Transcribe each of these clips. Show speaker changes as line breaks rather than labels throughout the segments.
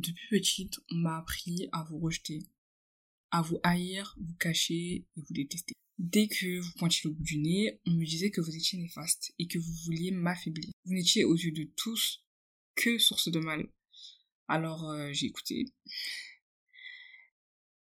Depuis petite, on m'a appris à vous rejeter, à vous haïr, vous cacher et vous détester. Dès que vous pointiez le bout du nez, on me disait que vous étiez néfaste et que vous vouliez m'affaiblir. Vous n'étiez aux yeux de tous que source de mal. Alors euh, j'ai écouté.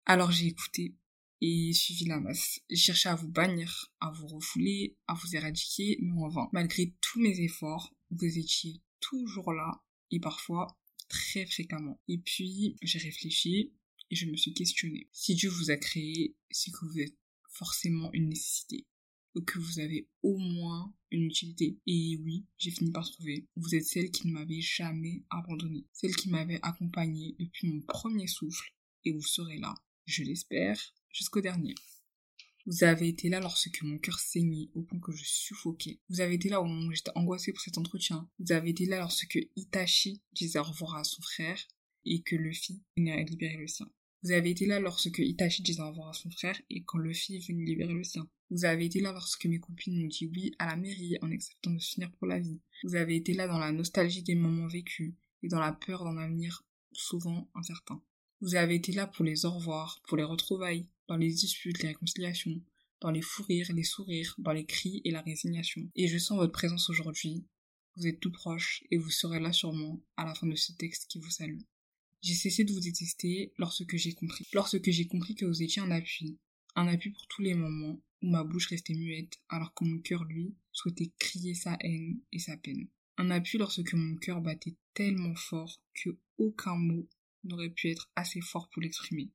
Alors j'ai écouté et suivi la masse. J'ai cherché à vous bannir, à vous refouler, à vous éradiquer, mais en vain. Malgré tous mes efforts, vous étiez toujours là et parfois très fréquemment. Et puis j'ai réfléchi et je me suis questionnée. Si Dieu vous a créé, c'est que vous êtes forcément une nécessité ou que vous avez au moins une utilité. Et oui, j'ai fini par trouver. Vous êtes celle qui ne m'avait jamais abandonnée, celle qui m'avait accompagnée depuis mon premier souffle et vous serez là, je l'espère, jusqu'au dernier. Vous avez été là lorsque mon cœur saignait au point que je suffoquais. Vous avez été là au moment où j'étais angoissée pour cet entretien. Vous avez été là lorsque Itachi disait au revoir à son frère et que Luffy venait libérer le sien. Vous avez été là lorsque Itachi disait au revoir à son frère et quand Luffy venait libérer le sien. Vous avez été là lorsque mes copines m'ont dit oui à la mairie en acceptant de finir pour la vie. Vous avez été là dans la nostalgie des moments vécus et dans la peur d'un avenir souvent incertain. Vous avez été là pour les au revoir, pour les retrouvailles, dans les disputes, les réconciliations, dans les fous rires, les sourires, dans les cris et la résignation. Et je sens votre présence aujourd'hui. Vous êtes tout proche et vous serez là sûrement à la fin de ce texte qui vous salue. J'ai cessé de vous détester lorsque j'ai compris. Lorsque j'ai compris que vous étiez un appui. Un appui pour tous les moments où ma bouche restait muette alors que mon cœur, lui, souhaitait crier sa haine et sa peine. Un appui lorsque mon cœur battait tellement fort que aucun mot n'aurait pu être assez fort pour l'exprimer.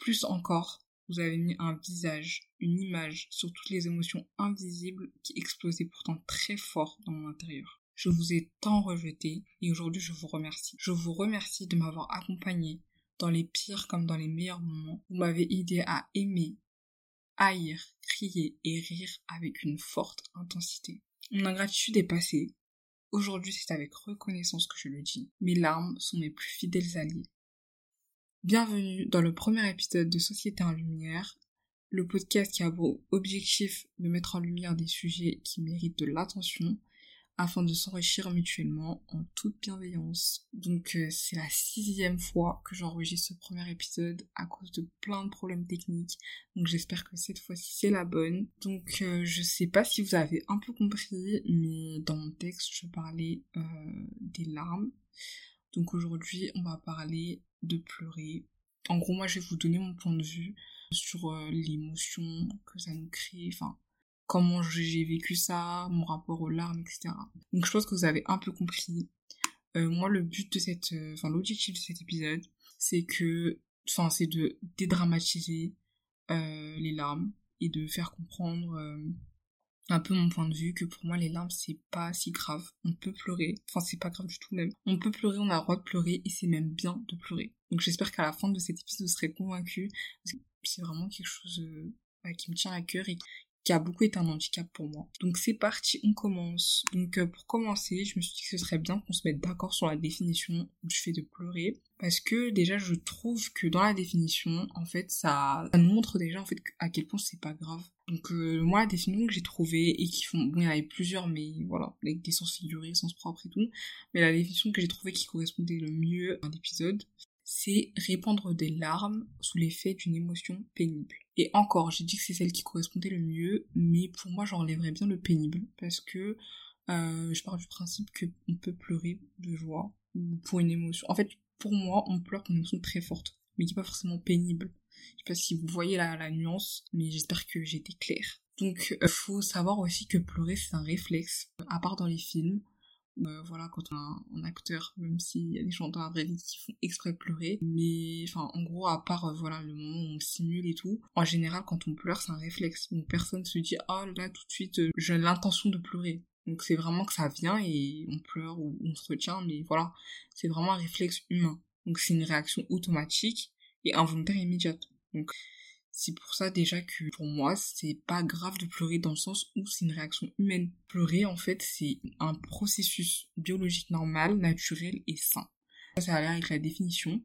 Plus encore, vous avez mis un visage, une image sur toutes les émotions invisibles qui explosaient pourtant très fort dans mon intérieur. Je vous ai tant rejeté et aujourd'hui je vous remercie. Je vous remercie de m'avoir accompagné dans les pires comme dans les meilleurs moments. Vous m'avez aidé à aimer, haïr, crier et rire avec une forte intensité. Mon ingratitude est passée. Aujourd'hui c'est avec reconnaissance que je le dis. Mes larmes sont mes plus fidèles alliés. Bienvenue dans le premier épisode de Société en Lumière, le podcast qui a pour objectif de mettre en lumière des sujets qui méritent de l'attention afin de s'enrichir mutuellement en toute bienveillance. Donc euh, c'est la sixième fois que j'enregistre ce premier épisode à cause de plein de problèmes techniques. Donc j'espère que cette fois-ci c'est la bonne. Donc euh, je sais pas si vous avez un peu compris, mais dans mon texte je parlais euh, des larmes. Donc aujourd'hui on va parler de pleurer. En gros, moi, je vais vous donner mon point de vue sur euh, l'émotion que ça nous crée, enfin, comment j'ai vécu ça, mon rapport aux larmes, etc. Donc, je pense que vous avez un peu compris. Euh, moi, le but de cette, euh, enfin, l'objectif de cet épisode, c'est que, enfin, c'est de dédramatiser les larmes et de faire comprendre un peu mon point de vue que pour moi les larmes c'est pas si grave. On peut pleurer, enfin c'est pas grave du tout même. On peut pleurer, on a le droit de pleurer et c'est même bien de pleurer. Donc j'espère qu'à la fin de cet épisode vous serez convaincus. C'est vraiment quelque chose euh, qui me tient à cœur et qui a beaucoup été un handicap pour moi. Donc c'est parti, on commence. Donc euh, pour commencer, je me suis dit que ce serait bien qu'on se mette d'accord sur la définition du fait de pleurer. Parce que déjà je trouve que dans la définition, en fait, ça, nous montre déjà en fait à quel point c'est pas grave. Donc euh, moi la définition que j'ai trouvée et qui font, bon il y en avait plusieurs mais voilà, avec des sens figurés, sens propres et tout. Mais la définition que j'ai trouvée qui correspondait le mieux à l'épisode, c'est répandre des larmes sous l'effet d'une émotion pénible. Et encore, j'ai dit que c'est celle qui correspondait le mieux, mais pour moi j'enlèverais bien le pénible parce que euh, je pars du principe qu'on peut pleurer de joie ou pour une émotion. En fait, pour moi, on pleure pour une émotion très forte, mais qui n'est pas forcément pénible. Je sais pas si vous voyez la, la nuance, mais j'espère que j'ai été claire. Donc, euh, faut savoir aussi que pleurer, c'est un réflexe. À part dans les films, euh, voilà, quand on a un, acteur, même s'il y a des gens dans la vraie vie qui font exprès pleurer. Mais, enfin, en gros, à part, euh, voilà, le moment où on simule et tout, en général, quand on pleure, c'est un réflexe. Donc, personne se dit, oh là, tout de suite, euh, j'ai l'intention de pleurer. Donc, c'est vraiment que ça vient et on pleure ou on se retient, mais voilà, c'est vraiment un réflexe humain. Donc, c'est une réaction automatique et involontaire immédiate. Donc, c'est pour ça déjà que pour moi, c'est pas grave de pleurer dans le sens où c'est une réaction humaine. Pleurer, en fait, c'est un processus biologique normal, naturel et sain. Ça, a l'air avec la définition.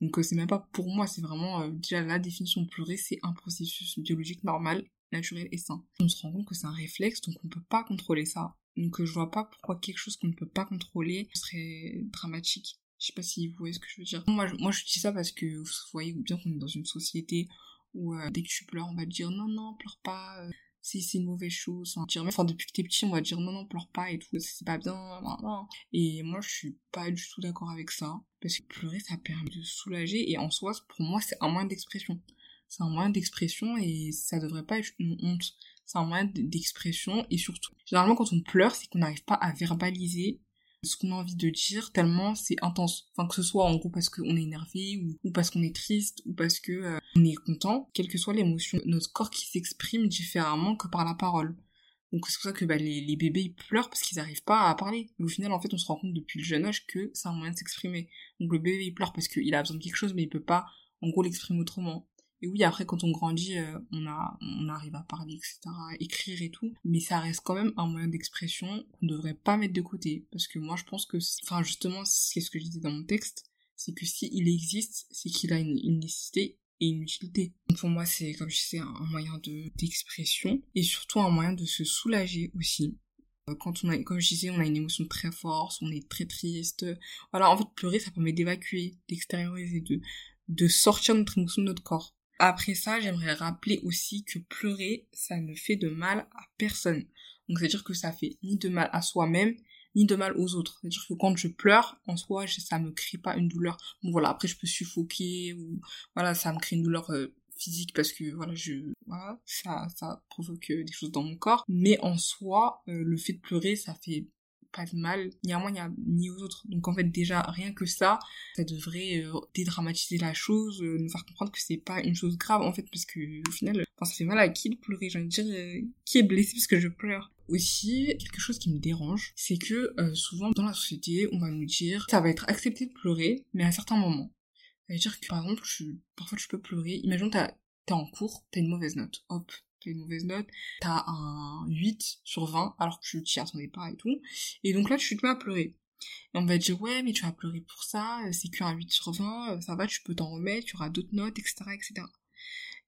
Donc, euh, c'est même pas pour moi, c'est vraiment euh, déjà la définition de pleurer, c'est un processus biologique normal, naturel et sain. On se rend compte que c'est un réflexe, donc on peut pas contrôler ça. Donc, euh, je vois pas pourquoi quelque chose qu'on ne peut pas contrôler serait dramatique. Je sais pas si vous voyez ce que je veux dire. Moi, je, dis ça parce que vous voyez bien qu'on est dans une société où euh, dès que tu pleures, on va te dire non, non, pleure pas, euh, c'est une mauvaise chose. Enfin, depuis que t'es petit, on va dire non, non, pleure pas et tout, c'est pas bien, non, non. Et moi, je suis pas du tout d'accord avec ça. Parce que pleurer, ça permet de soulager et en soi, pour moi, c'est un moyen d'expression. C'est un moyen d'expression et ça devrait pas être une honte. C'est un moyen d'expression et surtout, généralement, quand on pleure, c'est qu'on n'arrive pas à verbaliser ce qu'on a envie de dire tellement c'est intense. Enfin que ce soit en gros parce qu'on est énervé ou, parce qu'on est triste ou parce que euh, on est content, quelle que soit l'émotion, notre corps qui s'exprime différemment que par la parole. Donc c'est pour ça que bah, les, les, bébés pleurent parce qu'ils n'arrivent pas à parler. Mais au final en fait on se rend compte depuis le jeune âge que c'est un moyen de s'exprimer. Donc le bébé il pleure parce qu'il a besoin de quelque chose mais il peut pas en gros l'exprimer autrement. Et oui, après, quand on grandit, euh, on, arrive à parler, etc., à écrire et tout. Mais ça reste quand même un moyen d'expression qu'on ne devrait pas mettre de côté. Parce que moi, je pense que, enfin, justement, c'est ce que je disais dans mon texte, c'est que s'il existe, c'est qu'il a une, nécessité et une utilité. Donc pour moi, c'est, comme je disais, un moyen de, d'expression et surtout un moyen de se soulager aussi. Euh, quand on a, comme je disais, on a une émotion très forte, on est très triste. Voilà, en fait, pleurer, ça permet d'évacuer, d'extérioriser, de, de sortir notre émotion de notre corps. Après ça, j'aimerais rappeler aussi que pleurer, ça ne fait de mal à personne. Donc c'est-à-dire que ça fait ni de mal à soi-même, ni de mal aux autres. C'est-à-dire que quand je pleure, en soi, ça me crée pas une douleur. Bon voilà, après je peux suffoquer ou voilà, ça me crée une douleur euh, physique parce que voilà, je voilà, ça ça provoque euh, des choses dans mon corps. Mais en soi, euh, le fait de pleurer, ça fait pas de mal, ni à moi ni, aux autres. Donc en fait déjà rien que ça, ça devrait euh, dédramatiser la chose, euh, nous faire comprendre que c'est pas une chose grave en fait parce que au final, ça fait mal à qui de pleurer, j'ai envie de dire euh, qui est blessé parce que je pleure. Aussi, quelque chose qui me dérange, c'est que souvent dans la société, on va nous dire ça va être accepté de pleurer, mais à certains moments. Ça veut dire que par exemple, parfois tu peux pleurer. Imagine t'es en cours, t'as une mauvaise note. Hop, une mauvaise note, t'as un 8 sur 20 alors que tu t'y attendais pas et tout. Et donc là, tu te mets à pleurer. Et on va te dire, ouais, mais tu vas pleurer pour ça, euh, c'est qu'un 8 sur 20, euh, ça va, tu peux t'en remettre, tu auras d'autres notes, etc., etc.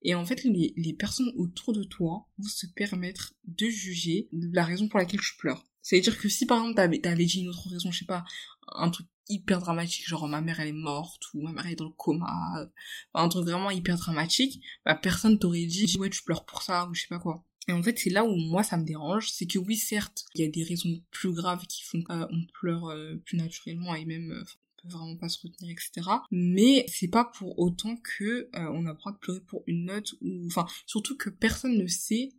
Et en fait, les, les personnes autour de toi vont se permettre de juger la raison pour laquelle tu pleures. C'est-à-dire que si par exemple t'avais dit une autre raison, je sais pas, un truc hyper dramatique, genre ma mère elle est morte ou ma mère est dans le coma, un truc vraiment hyper dramatique, bah personne t'aurait dit ouais tu pleures pour ça ou je sais pas quoi. Et en fait c'est là où moi ça me dérange, c'est que oui certes il y a des raisons plus graves qui font qu'on pleure euh, plus naturellement et même euh, on peut vraiment pas se retenir etc. Mais c'est pas pour autant que euh, on a le droit de pleurer pour une note ou enfin surtout que personne ne sait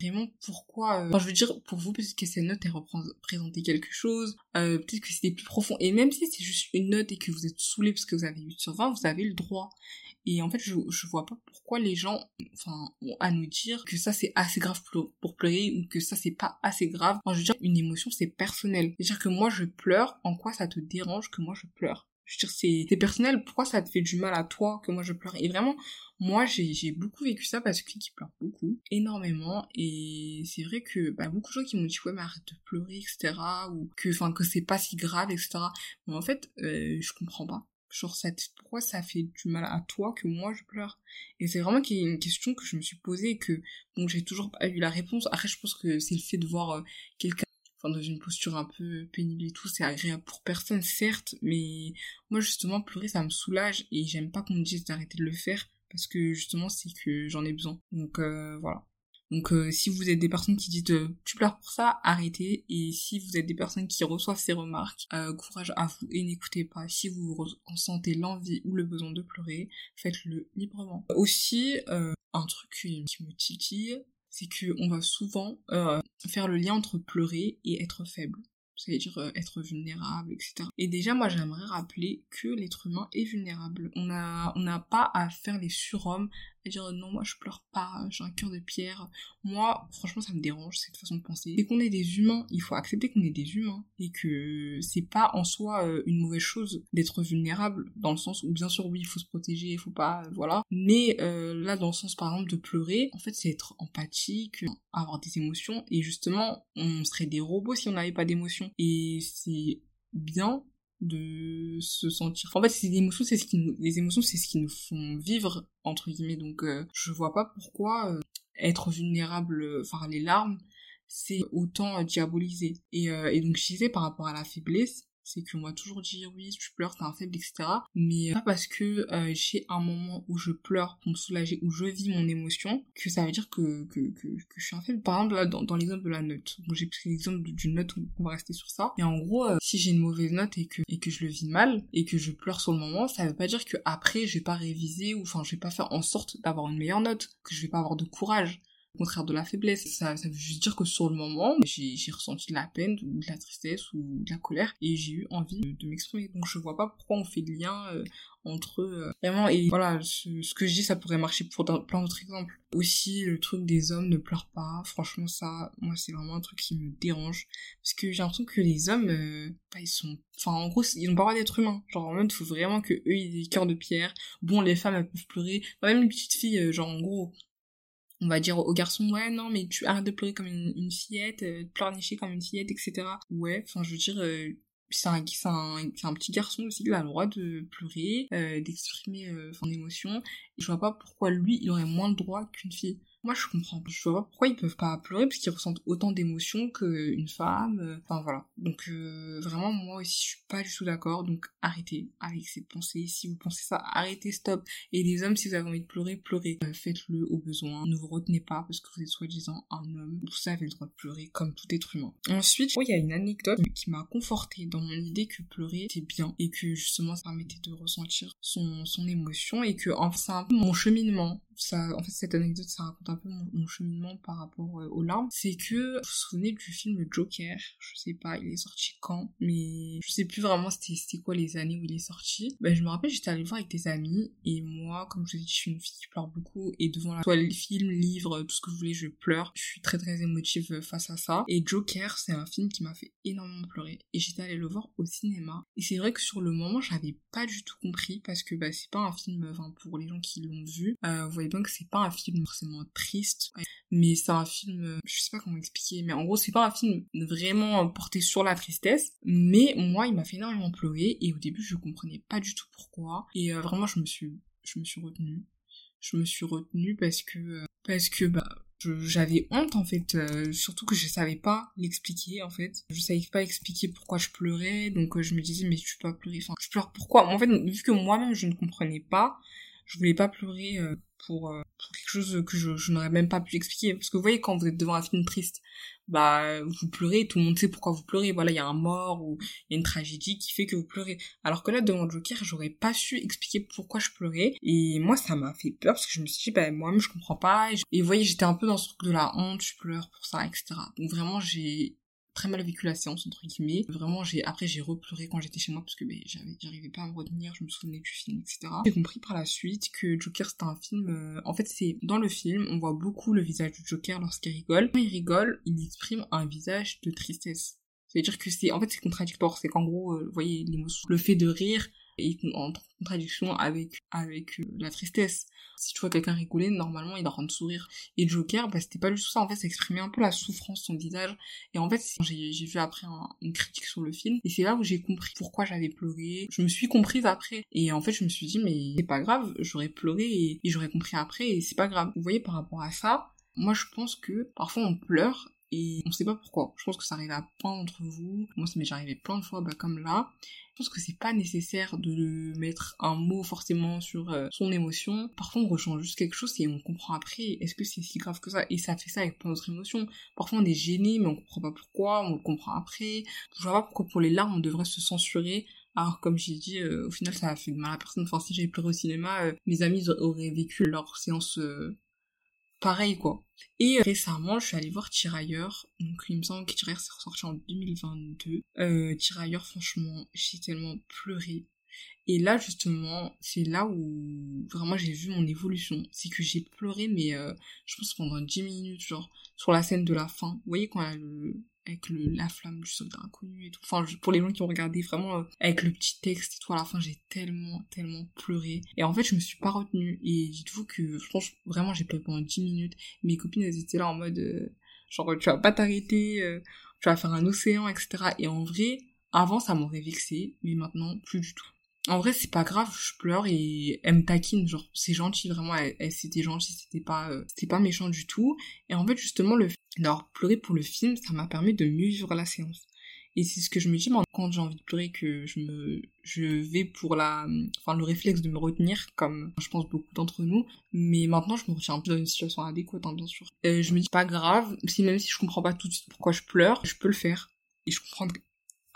vraiment pourquoi euh, enfin, je veux dire pour vous peut-être que cette note elle représentait quelque chose euh, peut-être que c'était plus profond. Et même si c'est juste une note et que vous êtes saoulé parce que vous avez 8 sur 20 vous avez le droit. Et en fait je, je vois pas pourquoi les gens enfin ont à nous dire que ça c'est assez grave pour pleurer ou que ça c'est pas assez grave. Enfin, je veux dire une émotion c'est personnel. C'est à dire que moi je pleure en quoi ça te dérange que moi je pleure? Je veux dire, c'est, c'est personnel. Pourquoi ça te fait du mal à toi que moi je pleure? Et vraiment, moi, j'ai, beaucoup vécu ça parce que qui pleure beaucoup, énormément. Et c'est vrai que bah, beaucoup de gens qui m'ont dit ouais mais arrête de pleurer, etc. Ou que, enfin, que c'est pas si grave, etc. Mais en fait, euh, je comprends pas. Genre, ça, pourquoi ça fait du mal à toi que moi je pleure? Et c'est vraiment une question que je me suis posée et que, bon, j'ai toujours pas eu la réponse. Après, je pense que c'est le fait de voir euh, quelqu'un dans une posture un peu pénible et tout, c'est agréable pour personne, certes, mais moi, justement, pleurer, ça me soulage et j'aime pas qu'on me dise d'arrêter de le faire parce que, justement, c'est que j'en ai besoin. Donc, euh, voilà. Donc, euh, si vous êtes des personnes qui disent euh, tu pleures pour ça, arrêtez. Et si vous êtes des personnes qui reçoivent ces remarques, courage à vous et n'écoutez pas. Si vous ressentez l'envie ou le besoin de pleurer, faites-le librement. Aussi, un truc qui me titille, c'est qu'on va souvent faire le lien entre pleurer et être faible c'est-à-dire euh, être vulnérable, etc. Et déjà, moi, j'aimerais rappeler que l'être humain est vulnérable. On n'a on n'a pas à faire les surhommes, dire non, moi, je pleure pas, j'ai un cœur de pierre. Moi, franchement, ça me dérange, cette façon de penser. Dès qu'on est des humains, il faut accepter qu'on est des humains et que c'est pas en soi euh, une mauvaise chose d'être vulnérable, dans le sens où, bien sûr, oui, il faut se protéger, il faut pas, voilà. Mais euh, là, dans le sens, par exemple, de pleurer, en fait, c'est être empathique, avoir des émotions, et justement, on serait des robots si on n'avait pas d'émotions et c'est bien de se sentir en fait des émotions c'est ce qui nous les émotions c'est ce qui nous font vivre entre guillemets. Donc euh, je vois pas pourquoi euh, être vulnérable enfin les larmes c'est autant diabolisé et, euh, et donc je disais par rapport à la faiblesse c'est qu'on m'a toujours dit oui, tu pleures, t'es un faible, etc. Mais pas parce que euh, j'ai un moment où je pleure pour me soulager, où je vis mon émotion, que ça veut dire que, que, que, je suis un faible. Par exemple, là, dans, dans l'exemple de la note, bon, j'ai pris l'exemple d'une note, on va rester sur ça. Et en gros, euh, si j'ai une mauvaise note et que, et que je le vis mal, et que je pleure sur le moment, ça veut pas dire que après je vais pas réviser, ou enfin je vais pas faire en sorte d'avoir une meilleure note, que je vais pas avoir de courage au contraire de la faiblesse. Ça, veut juste dire que sur le moment, j'ai ressenti de la peine, ou de la tristesse, ou de la colère, et j'ai eu envie de, m'exprimer. Donc je vois pas pourquoi on fait le lien euh, entre euh, vraiment et voilà ce, que je dis ça pourrait marcher pour plein d'autres exemples. Aussi le truc des hommes ne pleurent pas. Franchement ça moi c'est vraiment un truc qui me dérange. Parce que j'ai l'impression que les hommes euh, bah, ils sont enfin en gros ils ont pas droit d'être humains. Genre en mode faut vraiment que eux aient des cœurs de pierre. Bon les femmes elles peuvent pleurer. Même les petites filles genre en gros on va dire aux garçons ouais non mais tu arrêtes de pleurer comme une, fillette euh, de pleurnicher comme une fillette etc ouais enfin je veux dire euh, c'est un, un, un, petit garçon aussi, il a le droit de pleurer, euh, d'exprimer son émotion. Et je vois pas pourquoi lui, il aurait moins de droit qu'une fille. Moi, je comprends. Je vois pourquoi ils peuvent pas pleurer parce qu'ils ressentent autant d'émotions qu'une femme. Euh, enfin, voilà. Donc, euh, vraiment, moi aussi, je suis pas du tout d'accord. Donc, arrêtez avec ces pensées. Si vous pensez ça, arrêtez, stop. Et les hommes, si vous avez envie de pleurer, pleurez. Euh, faites-le au besoin. Ne vous retenez pas parce que vous êtes soi-disant un homme. Vous avez le droit de pleurer comme tout être humain. Ensuite, il y a une anecdote qui m'a confortée dans mon idée que pleurer, c'est bien. Et que justement, ça permettait de ressentir son, émotion. Et que, enfin, mon cheminement en fait, cette anecdote, ça raconte un peu mon, cheminement par rapport euh, aux larmes. C'est que, vous vous souvenez du film Joker? Je sais pas, il est sorti quand, mais je sais plus vraiment c'était quoi les années où il est sorti. Ben, je me rappelle, j'étais allée le voir avec des amis, et moi, comme je vous ai dit, je suis une fille qui pleure beaucoup, et devant la soit le film, livre, tout ce que vous voulez, je pleure. Je suis très très émotive face à ça. Et Joker, c'est un film qui m'a fait énormément pleurer. Et j'étais allée le voir au cinéma. Et c'est vrai que sur le moment, j'avais pas du tout compris, parce que bah, c'est pas un film, enfin, pour les gens qui l'ont vu, euh, donc c'est pas un film forcément triste, mais c'est un film, euh, je sais pas comment expliquer, mais en gros c'est pas un film vraiment porté sur la tristesse, mais moi il m'a fait énormément pleurer et au début je comprenais pas du tout pourquoi et euh, vraiment je me suis je me suis retenue. Je me suis retenue parce que euh, parce que bah j'avais honte en fait surtout que je savais pas l'expliquer en fait je savais pas expliquer pourquoi je pleurais donc je me disais mais tu peux pas pleurer enfin je pleure pourquoi? En fait vu que moi-même je ne comprenais pas je voulais pas pleurer euh, pour, euh, pour quelque chose que je, je n'aurais même pas pu expliquer. Parce que vous voyez, quand vous êtes devant un film triste, bah vous pleurez, tout le monde sait pourquoi vous pleurez. Voilà, il y a un mort ou il y a une tragédie qui fait que vous pleurez. Alors que là, devant Joker, j'aurais pas su expliquer pourquoi je pleurais. Et moi, ça m'a fait peur parce que je me suis dit, bah moi-même, je comprends pas. Et, vous voyez, j'étais un peu dans ce truc de la honte, je pleure pour ça, etc. Donc vraiment, j'ai très mal vécu la séance entre guillemets. Vraiment j'ai après j'ai repleuré quand j'étais chez moi parce que ben, j'avais j'arrivais pas à me retenir je me souvenais du film etc j'ai compris par la suite que Joker c'était un film euh, en fait c'est dans le film on voit beaucoup le visage du Joker lorsqu'il rigole. Quand il rigole il exprime un visage de tristesse. C'est à dire que c'est en fait c'est contradictoire. C'est qu'en gros euh, vous voyez l'émotion le fait de rire et en contradiction avec avec euh, la tristesse. Si tu vois quelqu'un rigoler, normalement il est de sourire. Et Joker, bah c'était pas juste ça, en fait ça exprimait un peu la souffrance de son visage. Et en fait j'ai vu après une critique sur le film, et c'est là où j'ai compris pourquoi j'avais pleuré. Je me suis comprise après. Et en fait je me suis dit mais c'est pas grave, j'aurais pleuré et, et j'aurais compris après et c'est pas grave. Vous voyez par rapport à ça, moi je pense que parfois on pleure et on sait pas pourquoi. Je pense que ça arrive à plein d'entre vous. Moi, ça m'est déjà arrivé plein de fois, bah, comme là. Je pense que c'est pas nécessaire de mettre un mot forcément sur euh, son émotion. Parfois, on ressent juste quelque chose et on comprend après. Est-ce que c'est si grave que ça? Et ça fait ça avec plein d'autres émotions. Parfois, on est gêné, mais on comprend pas pourquoi. On le comprend après. Je vois pas pourquoi pour les larmes, on devrait se censurer alors comme j'ai dit, euh, au final ça a fait de mal à personne. Enfin si j'avais pleuré au cinéma, euh, mes amis auraient vécu leur séance pareil quoi. Et euh, récemment, je suis allée voir Tirailleurs. Donc, il me semble que Tirailleurs s'est ressorti en 2022. Euh, Tirailleurs, franchement, j'ai tellement pleuré. Et là, justement, c'est là où vraiment j'ai vu mon évolution. C'est que j'ai pleuré, mais euh, je pense pendant 10 minutes, genre, sur la scène de la fin. Vous voyez quand elle, le, avec le, la flamme du soldat inconnu et tout. Enfin, pour les gens qui ont regardé vraiment euh, avec le petit texte et tout, à la fin, j'ai tellement, tellement pleuré. Et en fait, je me suis pas retenue. Et dites-vous que, franchement, vraiment, j'ai pleuré pendant 10 minutes. Mes copines, elles étaient là en mode, euh, genre, tu vas pas t'arrêter, euh, tu vas faire un océan, etc. Et en vrai, avant, ça m'aurait vexé, mais maintenant, plus du tout. En vrai, c'est pas grave, je pleure et elle me taquine, genre, c'est gentil, vraiment, elle, c'était gentil, c'était pas, c'était pas méchant du tout. Et en fait, justement, le d'avoir pleuré pour le film, ça m'a permis de mieux vivre la séance. Et c'est ce que je me dis quand j'ai envie de pleurer que je me, je vais pour la, enfin, le réflexe de me retenir, comme je pense beaucoup d'entre nous. Mais maintenant, je me retiens plus dans une situation adéquate, hein, bien sûr. Euh, je me dis pas grave, si même si je comprends pas tout de suite pourquoi je pleure, je peux le faire. Et je comprendrai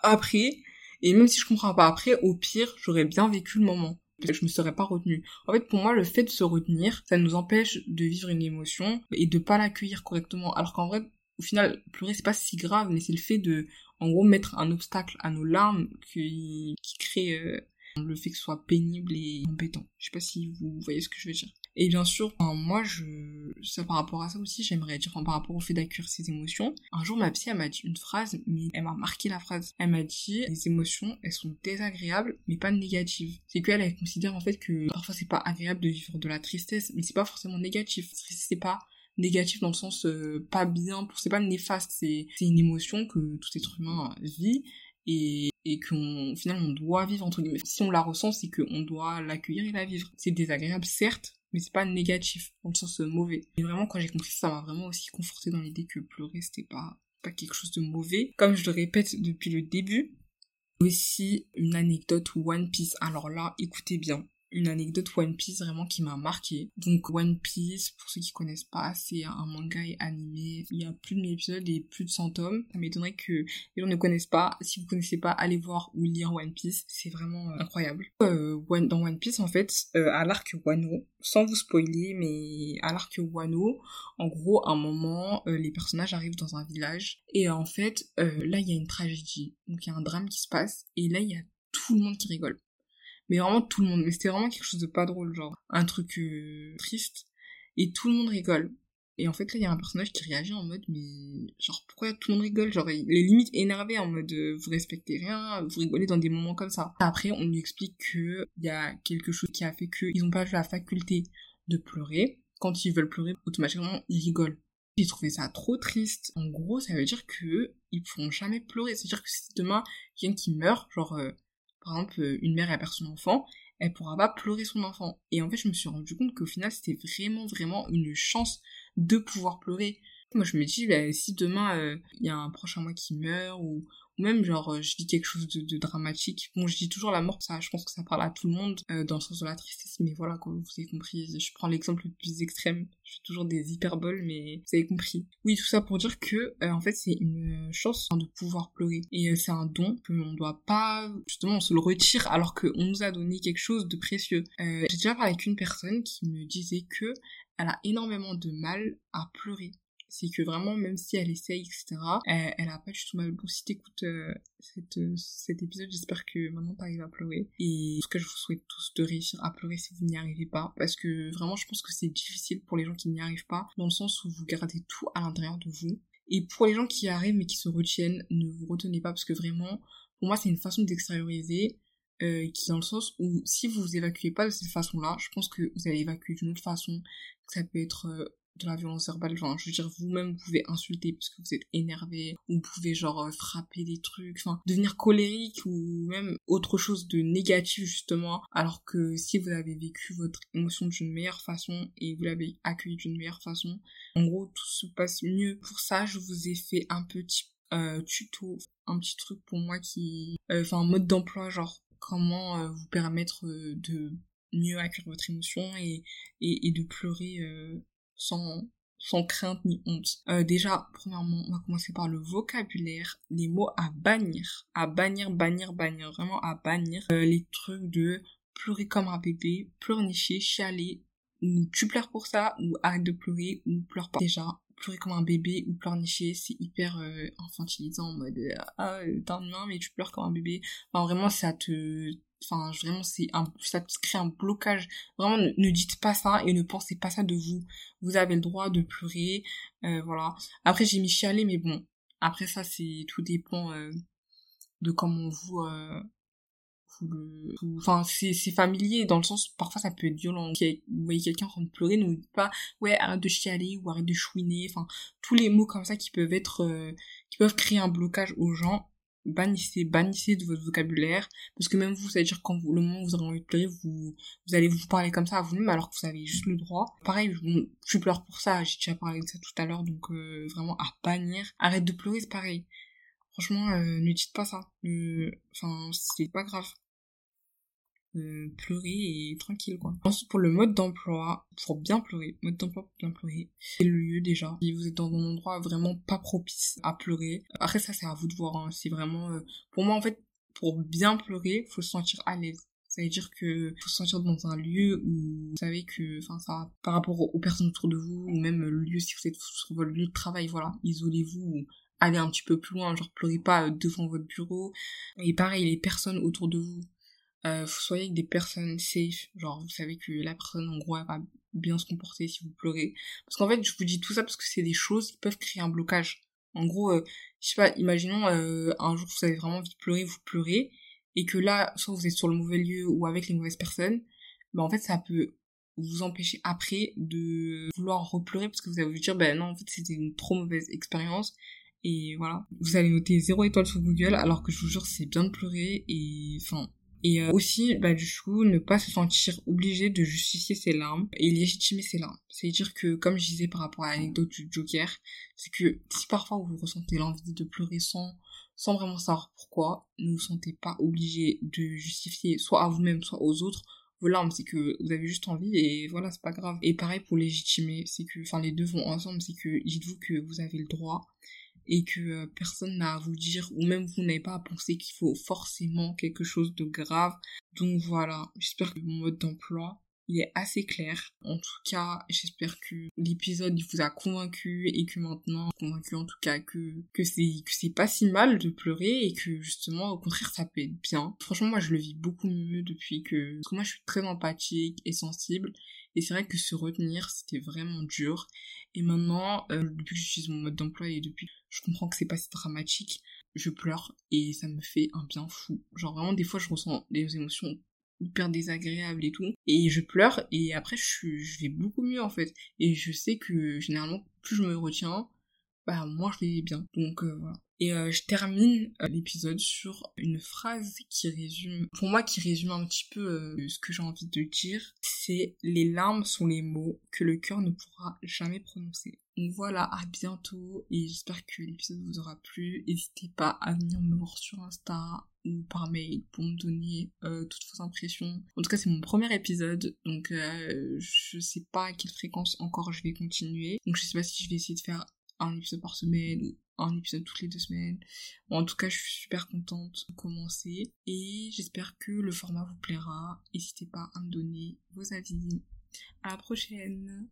après. Et même si je comprends pas après, au pire, j'aurais bien vécu le moment je me serais pas retenue. En fait, pour moi, le fait de se retenir, ça nous empêche de vivre une émotion et de pas l'accueillir correctement. Alors qu'en vrai, au final, pleurer, c'est pas si grave, mais c'est le fait de, en gros, mettre un obstacle à nos larmes qui, qui crée euh, le fait que ce soit pénible et embêtant. Je sais pas si vous voyez ce que je veux dire. Et bien sûr, moi, je, ça par rapport à ça aussi, j'aimerais dire, par rapport au fait d'accueillir ses émotions. Un jour, ma psy, elle m'a dit une phrase, mais elle m'a marqué la phrase. Elle m'a dit, les émotions, elles sont désagréables, mais pas négatives. C'est qu'elle, elle considère en fait que parfois c'est pas agréable de vivre de la tristesse, mais c'est pas forcément négatif. C'est pas négatif dans le sens euh, pas bien, c'est pas néfaste, c'est une émotion que tout être humain vit et, et qu'on finalement on doit vivre entre guillemets. Si on la ressent, c'est qu'on doit l'accueillir et la vivre. C'est désagréable certes, mais c'est pas négatif dans le sens mauvais. Et vraiment quand j'ai compris ça, m'a vraiment aussi conforté dans l'idée que pleurer c'était pas pas quelque chose de mauvais. Comme je le répète depuis le début, aussi une anecdote One Piece. Alors là, écoutez bien une anecdote One Piece vraiment qui m'a marqué. Donc One Piece, pour ceux qui connaissent pas, c'est un manga et animé. Il y a plus de 1000 épisodes et plus de 100 tomes. Ça m'étonnerait que les gens ne connaissent pas. Si vous connaissez pas, allez voir ou lire One Piece. C'est vraiment euh, incroyable. Euh, dans One Piece, en fait, euh, à l'arc Wano, sans vous spoiler, mais à l'arc Wano, en gros, à un moment, les personnages arrivent dans un village et en fait, là, il y a une tragédie. Donc il y a un drame qui se passe et là, il y a tout le monde qui rigole mais vraiment tout le monde. Mais c'était vraiment quelque chose de pas drôle, genre un truc euh, triste, et tout le monde rigole. Et en fait, là, il y a un personnage qui réagit en mode, mais genre, pourquoi tout le monde rigole? Genre, il est limite énervé en mode, euh, vous respectez rien, vous rigolez dans des moments comme ça. Après, on lui explique que il y a quelque chose qui a fait qu'ils ont pas la faculté de pleurer. Quand ils veulent pleurer, automatiquement, ils rigolent. J'ai trouvé ça trop triste. En gros, ça veut dire que ils pourront jamais pleurer. C'est-à-dire que si demain, quelqu'un qui meurt, genre, euh, par exemple, euh, une mère a perdu son enfant, elle pourra pas pleurer son enfant. Et en fait, je me suis rendu compte qu'au final, c'était vraiment, vraiment une chance de pouvoir pleurer. Moi, je me dis, bah, si demain, euh, il y a un proche à moi qui meurt, ou même genre euh, je dis quelque chose de, dramatique. Bon, je dis toujours la mort, ça, je pense que ça parle à tout le monde euh, dans le sens de la tristesse, mais voilà, comme vous avez compris, je prends l'exemple le plus extrême. Je fais toujours des hyperboles, mais vous avez compris. Oui, tout ça pour dire que euh, en fait c'est une chance de pouvoir pleurer et c'est un don que on doit pas justement on se le retire alors qu'on nous a donné quelque chose de précieux. J'ai déjà parlé avec une personne qui me disait que elle a énormément de mal à pleurer c'est que vraiment, même si elle essaye, etc., elle, elle a pas du tout mal. Bon, si t'écoutes euh, euh, cet épisode, j'espère que maintenant t'arrives à pleurer. Et ce que je vous souhaite tous de réussir à pleurer si vous n'y arrivez pas. Parce que vraiment, je pense que c'est difficile pour les gens qui n'y arrivent pas, dans le sens où vous gardez tout à l'intérieur de vous. Et pour les gens qui arrivent mais qui se retiennent, ne vous retenez pas parce que vraiment, pour moi, c'est une façon d'extérioriser euh, qui dans le sens où si vous vous évacuez pas de cette façon-là, je pense que vous allez évacuer d'une autre façon. Ça peut être euh, de la violence verbale, enfin, je veux dire, vous-même, vous pouvez insulter parce que vous êtes énervé, ou vous pouvez, genre, euh, frapper des trucs, enfin, devenir colérique, ou même autre chose de négatif, justement, alors que si vous avez vécu votre émotion d'une meilleure façon, et vous l'avez accueilli d'une meilleure façon, en gros, tout se passe mieux. Pour ça, je vous ai fait un petit euh, tuto, un petit truc pour moi qui... Euh, enfin, un mode d'emploi, genre, comment vous permettre de mieux accueillir votre émotion et, et de pleurer sans, sans crainte ni honte. Euh, déjà, premièrement, on va commencer par le vocabulaire, les mots à bannir, à bannir, bannir, bannir, vraiment à bannir euh, les trucs de pleurer comme un bébé, pleurnicher, chialer, ou tu pleures pour ça, ou arrête de pleurer, ou pleure pas. Déjà, pleurer comme un bébé ou pleurnicher, c'est hyper euh, infantilisant en mode ah t'as une main mais tu pleures comme un bébé. Enfin vraiment ça te enfin vraiment c'est un ça crée un blocage. Vraiment ne, dites pas ça et ne pensez pas ça de vous. Vous avez le droit de pleurer euh, voilà. Après j'ai mis chialer mais bon. Après ça c'est tout dépend euh, de comment vous euh, vous enfin c'est c'est familier dans le sens parfois ça peut être violent. Vous voyez quelqu'un en train de pleurer ne dites pas ouais arrête de chialer ou arrête de chouiner. Enfin tous les mots comme ça qui peuvent être euh, qui peuvent créer un blocage aux gens bannissez, bannissez de votre vocabulaire, parce que même vous, ça veut dire quand le moment où vous aurez envie de pleurer, vous, vous allez vous parler comme ça à vous-même, alors que vous avez juste le droit. Pareil, je, pleure pour ça, j'ai déjà parlé de ça tout à l'heure, donc euh, vraiment à bannir. Arrête de pleurer, c'est pareil. Franchement, euh, ne dites pas ça. Enfin, c'est pas grave. Euh, pleurer et tranquille quoi. Ensuite pour le mode d'emploi, pour bien pleurer, mode d'emploi pour bien pleurer, c'est le lieu déjà. Si vous êtes dans un endroit vraiment pas propice à pleurer, après ça c'est à vous de voir. Hein. C'est vraiment, euh, pour moi en fait, pour bien pleurer, faut se sentir à l'aise. Ça veut dire que faut se sentir dans un lieu où vous savez que, enfin ça, par rapport aux personnes autour de vous, ou même le lieu si vous êtes sur votre lieu de travail, voilà, isolez-vous allez un petit peu plus loin, genre pleurez pas devant votre bureau. Et pareil, les personnes autour de vous, euh, soyez avec des personnes safe, genre vous savez que la personne en gros elle va bien se comporter si vous pleurez. Parce qu'en fait je vous dis tout ça parce que c'est des choses qui peuvent créer un blocage. En gros, euh, je sais pas, imaginons euh, un jour vous avez vraiment envie de pleurer, vous pleurez, et que là, soit vous êtes sur le mauvais lieu ou avec les mauvaises personnes, ben en fait ça peut vous empêcher après de vouloir repleurer parce que vous allez vous dire ben non en fait c'était une trop mauvaise expérience et voilà vous allez noter zéro étoile sur Google alors que je vous jure c'est bien de pleurer et enfin et euh, aussi, bah, du coup, ne pas se sentir obligé de justifier ses larmes et légitimer ses larmes. C'est-à-dire que, comme je disais par rapport à l'anecdote du Joker, c'est que si parfois vous ressentez l'envie de pleurer sans, sans vraiment savoir pourquoi, ne vous sentez pas obligé de justifier soit à vous-même, soit aux autres vos larmes, c'est que vous avez juste envie et voilà, c'est pas grave. Et pareil pour légitimer, c'est que, enfin, les deux vont ensemble, c'est que dites-vous que vous avez le droit et que euh, personne n'a à vous dire ou même vous n'avez pas à penser qu'il faut forcément quelque chose de grave. Donc voilà, j'espère que mon mode d'emploi il est assez clair. En tout cas, j'espère que l'épisode vous a convaincu et que maintenant, convaincu en tout cas que que c'est que c'est pas si mal de pleurer et que justement au contraire ça peut être bien. Franchement, moi je le vis beaucoup mieux depuis que parce que moi je suis très empathique et sensible et c'est vrai que se retenir c'était vraiment dur. Et maintenant, euh, depuis que j'utilise mon mode d'emploi et depuis je comprends que c'est pas si dramatique, je pleure et ça me fait un bien fou. Genre vraiment des fois je ressens des émotions hyper désagréables et tout. Et je pleure et après je, je vais beaucoup mieux en fait. Et je sais que généralement plus je me retiens bah moi je vais bien donc euh, voilà et euh, je termine euh, l'épisode sur une phrase qui résume, pour moi qui résume un petit peu ce que j'ai envie de dire. C'est les larmes sont les mots que le cœur ne pourra jamais prononcer. Donc voilà, à bientôt et j'espère que l'épisode vous aura plu. N'hésitez pas à venir me voir sur Insta ou par mail pour me donner toutes vos impressions. En tout cas, c'est mon premier épisode, donc je sais pas à quelle fréquence encore je vais continuer. Donc je sais pas si je vais essayer de faire un épisode par semaine ou un épisode toutes les deux semaines. en tout cas, je suis super contente de commencer et j'espère que le format vous plaira. N'hésitez pas à me donner vos avis. À la prochaine